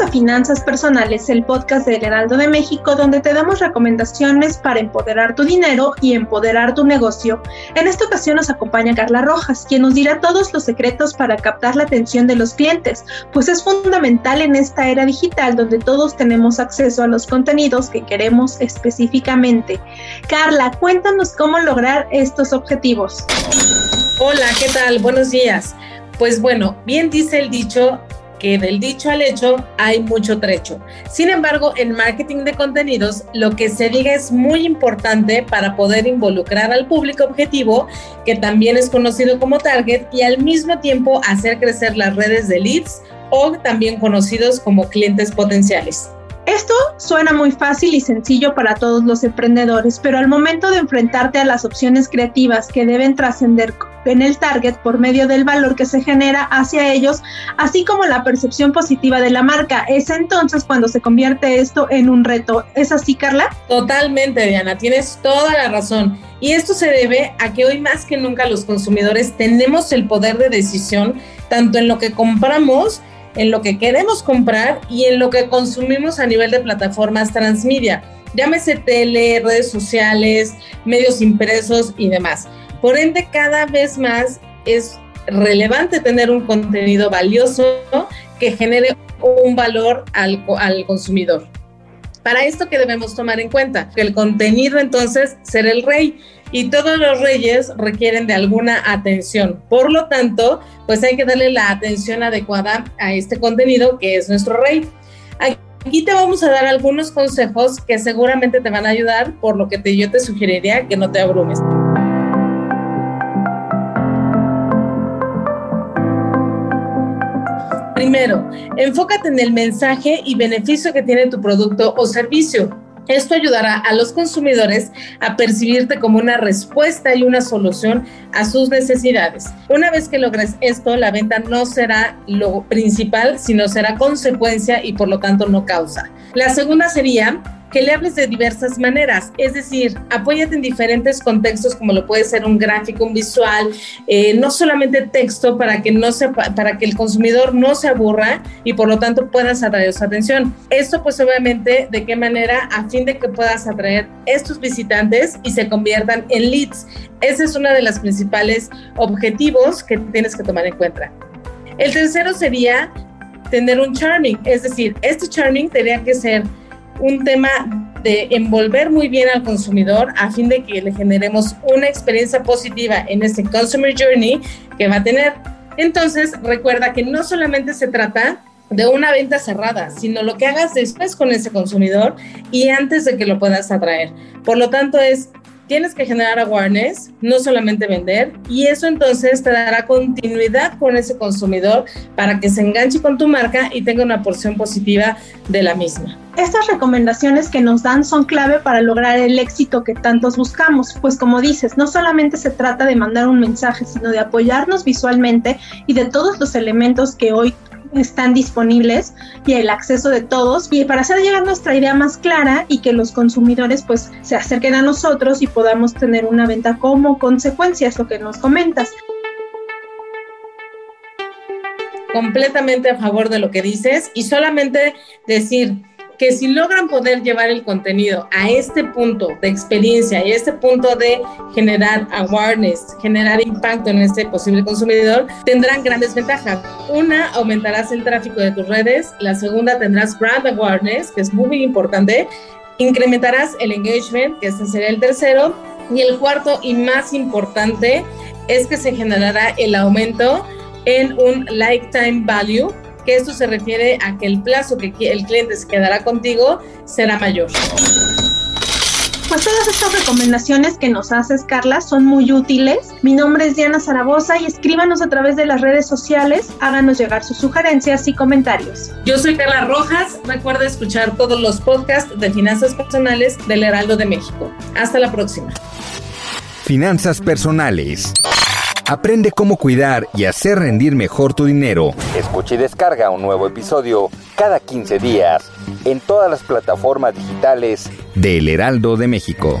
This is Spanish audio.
A Finanzas Personales, el podcast del Heraldo de México, donde te damos recomendaciones para empoderar tu dinero y empoderar tu negocio. En esta ocasión nos acompaña Carla Rojas, quien nos dirá todos los secretos para captar la atención de los clientes, pues es fundamental en esta era digital donde todos tenemos acceso a los contenidos que queremos específicamente. Carla, cuéntanos cómo lograr estos objetivos. Hola, ¿qué tal? Buenos días. Pues bueno, bien dice el dicho, que del dicho al hecho hay mucho trecho. Sin embargo, en marketing de contenidos, lo que se diga es muy importante para poder involucrar al público objetivo, que también es conocido como target, y al mismo tiempo hacer crecer las redes de leads o también conocidos como clientes potenciales. Esto suena muy fácil y sencillo para todos los emprendedores, pero al momento de enfrentarte a las opciones creativas que deben trascender en el target por medio del valor que se genera hacia ellos, así como la percepción positiva de la marca, es entonces cuando se convierte esto en un reto. ¿Es así, Carla? Totalmente, Diana, tienes toda la razón. Y esto se debe a que hoy más que nunca los consumidores tenemos el poder de decisión tanto en lo que compramos, en lo que queremos comprar y en lo que consumimos a nivel de plataformas transmedia, llámese tele, redes sociales, medios impresos y demás. Por ende, cada vez más es relevante tener un contenido valioso que genere un valor al, al consumidor. Para esto, ¿qué debemos tomar en cuenta? Que el contenido entonces será el rey y todos los reyes requieren de alguna atención. Por lo tanto, pues hay que darle la atención adecuada a este contenido que es nuestro rey. Aquí te vamos a dar algunos consejos que seguramente te van a ayudar, por lo que yo te sugeriría que no te abrumes. Primero, enfócate en el mensaje y beneficio que tiene tu producto o servicio. Esto ayudará a los consumidores a percibirte como una respuesta y una solución a sus necesidades. Una vez que logres esto, la venta no será lo principal, sino será consecuencia y por lo tanto no causa. La segunda sería que le hables de diversas maneras, es decir, apóyate en diferentes contextos como lo puede ser un gráfico, un visual, eh, no solamente texto para que no se, para que el consumidor no se aburra y por lo tanto puedas atraer su atención. Esto pues obviamente de qué manera a fin de que puedas atraer estos visitantes y se conviertan en leads. Ese es uno de los principales objetivos que tienes que tomar en cuenta. El tercero sería tener un charming, es decir, este charming tendría que ser un tema de envolver muy bien al consumidor a fin de que le generemos una experiencia positiva en este Consumer Journey que va a tener. Entonces, recuerda que no solamente se trata de una venta cerrada, sino lo que hagas después con ese consumidor y antes de que lo puedas atraer. Por lo tanto, es tienes que generar awareness, no solamente vender, y eso entonces te dará continuidad con ese consumidor para que se enganche con tu marca y tenga una porción positiva de la misma. Estas recomendaciones que nos dan son clave para lograr el éxito que tantos buscamos, pues como dices, no solamente se trata de mandar un mensaje, sino de apoyarnos visualmente y de todos los elementos que hoy están disponibles y el acceso de todos y para hacer llegar nuestra idea más clara y que los consumidores pues se acerquen a nosotros y podamos tener una venta como consecuencia, es lo que nos comentas. Completamente a favor de lo que dices y solamente decir, que si logran poder llevar el contenido a este punto de experiencia y este punto de generar awareness, generar impacto en este posible consumidor, tendrán grandes ventajas. Una, aumentarás el tráfico de tus redes. La segunda, tendrás brand awareness, que es muy importante. Incrementarás el engagement, que este sería el tercero. Y el cuarto y más importante es que se generará el aumento en un lifetime value, que esto se refiere a que el plazo que el cliente se quedará contigo será mayor. Pues todas estas recomendaciones que nos haces, Carla, son muy útiles. Mi nombre es Diana Zaragoza y escríbanos a través de las redes sociales, háganos llegar sus sugerencias y comentarios. Yo soy Carla Rojas, recuerda escuchar todos los podcasts de finanzas personales del Heraldo de México. Hasta la próxima. Finanzas personales. Aprende cómo cuidar y hacer rendir mejor tu dinero. Escucha y descarga un nuevo episodio cada 15 días en todas las plataformas digitales de El Heraldo de México.